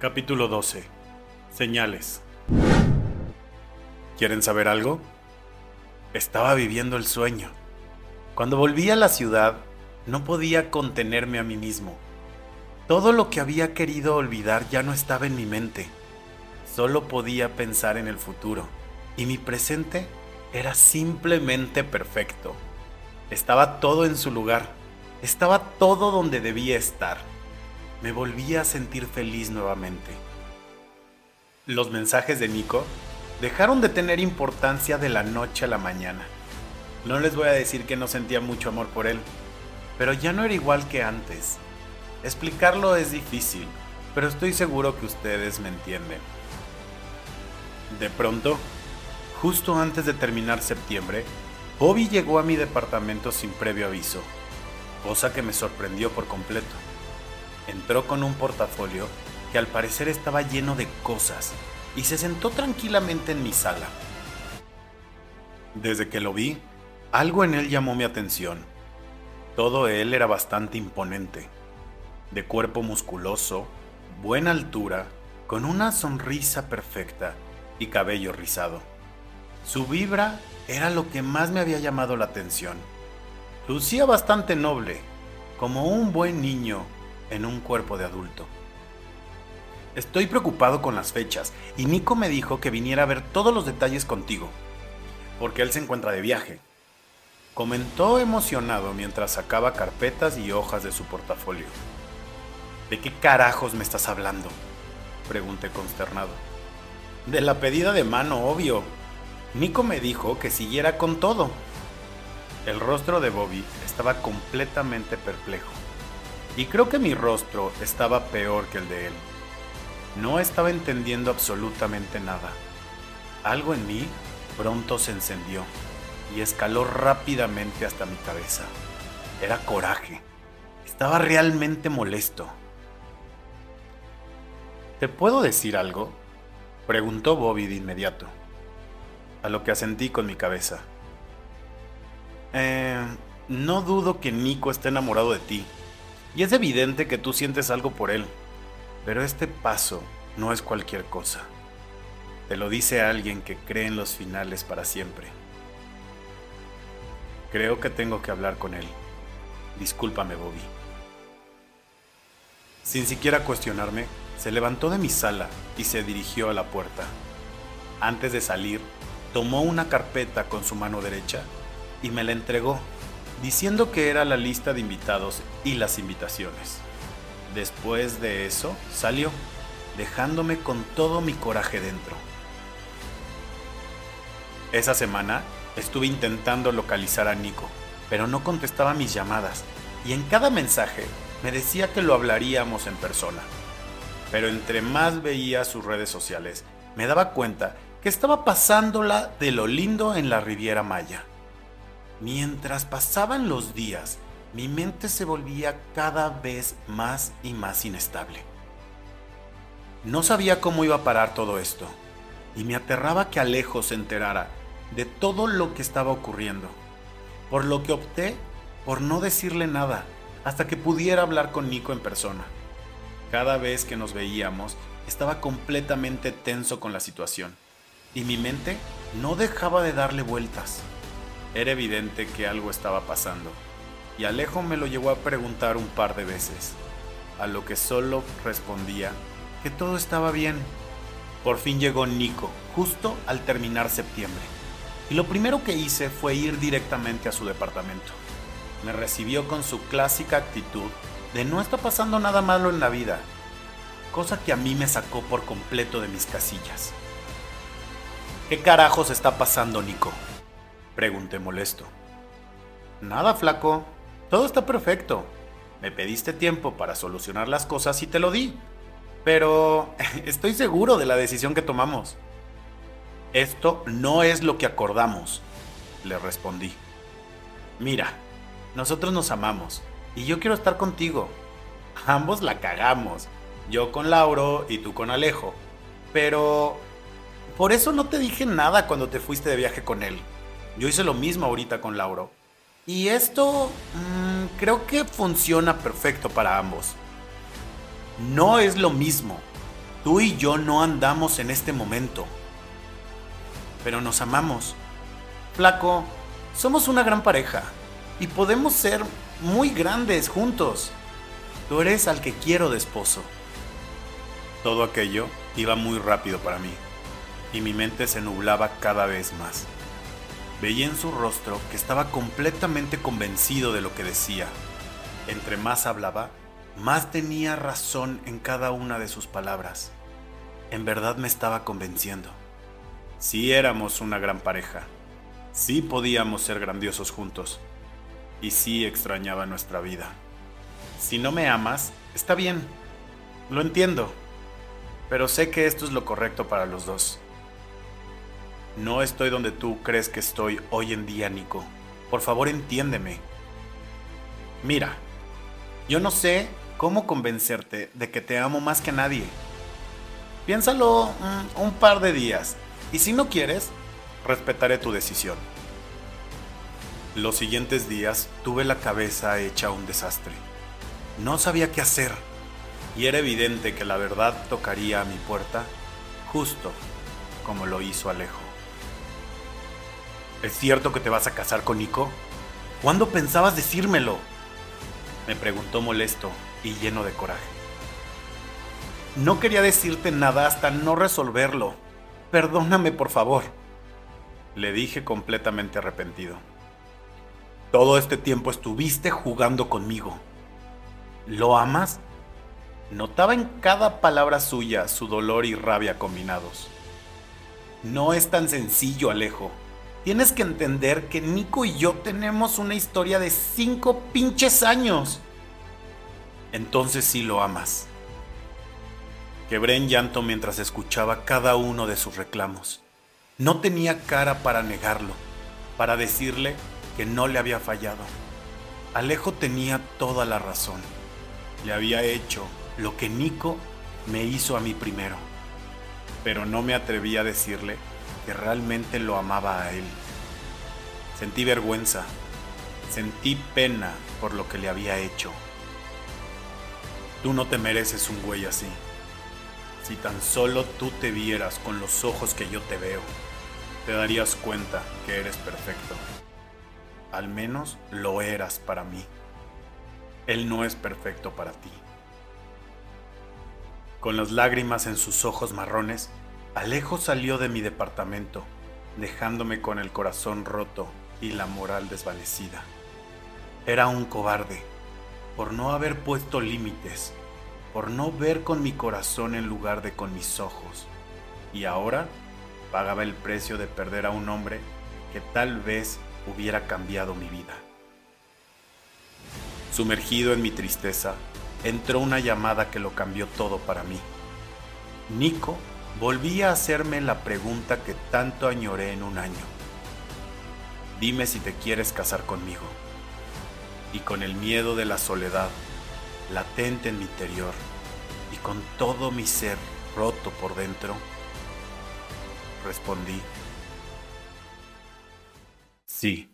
Capítulo 12. Señales. ¿Quieren saber algo? Estaba viviendo el sueño. Cuando volví a la ciudad, no podía contenerme a mí mismo. Todo lo que había querido olvidar ya no estaba en mi mente. Solo podía pensar en el futuro. Y mi presente era simplemente perfecto. Estaba todo en su lugar. Estaba todo donde debía estar. Me volvía a sentir feliz nuevamente. Los mensajes de Nico dejaron de tener importancia de la noche a la mañana. No les voy a decir que no sentía mucho amor por él, pero ya no era igual que antes. Explicarlo es difícil, pero estoy seguro que ustedes me entienden. De pronto, justo antes de terminar septiembre, Bobby llegó a mi departamento sin previo aviso, cosa que me sorprendió por completo. Entró con un portafolio que al parecer estaba lleno de cosas y se sentó tranquilamente en mi sala. Desde que lo vi, algo en él llamó mi atención. Todo él era bastante imponente, de cuerpo musculoso, buena altura, con una sonrisa perfecta y cabello rizado. Su vibra era lo que más me había llamado la atención. Lucía bastante noble, como un buen niño en un cuerpo de adulto. Estoy preocupado con las fechas y Nico me dijo que viniera a ver todos los detalles contigo, porque él se encuentra de viaje. Comentó emocionado mientras sacaba carpetas y hojas de su portafolio. ¿De qué carajos me estás hablando? Pregunté consternado. De la pedida de mano, obvio. Nico me dijo que siguiera con todo. El rostro de Bobby estaba completamente perplejo. Y creo que mi rostro estaba peor que el de él. No estaba entendiendo absolutamente nada. Algo en mí pronto se encendió y escaló rápidamente hasta mi cabeza. Era coraje. Estaba realmente molesto. ¿Te puedo decir algo? Preguntó Bobby de inmediato, a lo que asentí con mi cabeza. Eh, no dudo que Nico esté enamorado de ti, y es evidente que tú sientes algo por él. Pero este paso no es cualquier cosa. Te lo dice alguien que cree en los finales para siempre. Creo que tengo que hablar con él. Discúlpame, Bobby. Sin siquiera cuestionarme, se levantó de mi sala y se dirigió a la puerta. Antes de salir, tomó una carpeta con su mano derecha y me la entregó, diciendo que era la lista de invitados y las invitaciones. Después de eso, salió, dejándome con todo mi coraje dentro. Esa semana estuve intentando localizar a Nico, pero no contestaba mis llamadas y en cada mensaje me decía que lo hablaríamos en persona. Pero entre más veía sus redes sociales, me daba cuenta que estaba pasándola de lo lindo en la Riviera Maya. Mientras pasaban los días, mi mente se volvía cada vez más y más inestable. No sabía cómo iba a parar todo esto, y me aterraba que Alejo se enterara de todo lo que estaba ocurriendo, por lo que opté por no decirle nada hasta que pudiera hablar con Nico en persona. Cada vez que nos veíamos, estaba completamente tenso con la situación, y mi mente no dejaba de darle vueltas. Era evidente que algo estaba pasando y Alejo me lo llevó a preguntar un par de veces, a lo que solo respondía que todo estaba bien. Por fin llegó Nico, justo al terminar septiembre, y lo primero que hice fue ir directamente a su departamento. Me recibió con su clásica actitud de no está pasando nada malo en la vida, cosa que a mí me sacó por completo de mis casillas. ¿Qué carajos está pasando, Nico? Pregunté molesto. Nada, flaco, todo está perfecto. Me pediste tiempo para solucionar las cosas y te lo di. Pero estoy seguro de la decisión que tomamos. Esto no es lo que acordamos, le respondí. Mira, nosotros nos amamos y yo quiero estar contigo. Ambos la cagamos, yo con Lauro y tú con Alejo. Pero por eso no te dije nada cuando te fuiste de viaje con él. Yo hice lo mismo ahorita con Lauro. Y esto mmm, creo que funciona perfecto para ambos. No es lo mismo. Tú y yo no andamos en este momento, pero nos amamos. Flaco, somos una gran pareja y podemos ser muy grandes juntos. Tú eres al que quiero de esposo. Todo aquello iba muy rápido para mí y mi mente se nublaba cada vez más. Veía en su rostro que estaba completamente convencido de lo que decía. Entre más hablaba, más tenía razón en cada una de sus palabras. En verdad me estaba convenciendo. Sí éramos una gran pareja. Sí podíamos ser grandiosos juntos. Y sí extrañaba nuestra vida. Si no me amas, está bien. Lo entiendo. Pero sé que esto es lo correcto para los dos. No estoy donde tú crees que estoy hoy en día, Nico. Por favor, entiéndeme. Mira, yo no sé cómo convencerte de que te amo más que nadie. Piénsalo mm, un par de días y si no quieres, respetaré tu decisión. Los siguientes días tuve la cabeza hecha un desastre. No sabía qué hacer y era evidente que la verdad tocaría a mi puerta justo como lo hizo Alejo. ¿Es cierto que te vas a casar con Nico? ¿Cuándo pensabas decírmelo? Me preguntó molesto y lleno de coraje. No quería decirte nada hasta no resolverlo. Perdóname, por favor. Le dije completamente arrepentido. Todo este tiempo estuviste jugando conmigo. ¿Lo amas? Notaba en cada palabra suya su dolor y rabia combinados. No es tan sencillo, Alejo. Tienes que entender que Nico y yo tenemos una historia de cinco pinches años. Entonces sí lo amas. Quebré en llanto mientras escuchaba cada uno de sus reclamos. No tenía cara para negarlo, para decirle que no le había fallado. Alejo tenía toda la razón. Le había hecho lo que Nico me hizo a mí primero, pero no me atreví a decirle que realmente lo amaba a él. Sentí vergüenza, sentí pena por lo que le había hecho. Tú no te mereces un güey así. Si tan solo tú te vieras con los ojos que yo te veo, te darías cuenta que eres perfecto. Al menos lo eras para mí. Él no es perfecto para ti. Con las lágrimas en sus ojos marrones, Alejo salió de mi departamento, dejándome con el corazón roto y la moral desvanecida. Era un cobarde por no haber puesto límites, por no ver con mi corazón en lugar de con mis ojos. Y ahora pagaba el precio de perder a un hombre que tal vez hubiera cambiado mi vida. Sumergido en mi tristeza, entró una llamada que lo cambió todo para mí. Nico volvía a hacerme la pregunta que tanto añoré en un año. Dime si te quieres casar conmigo. Y con el miedo de la soledad latente en mi interior y con todo mi ser roto por dentro, respondí, sí.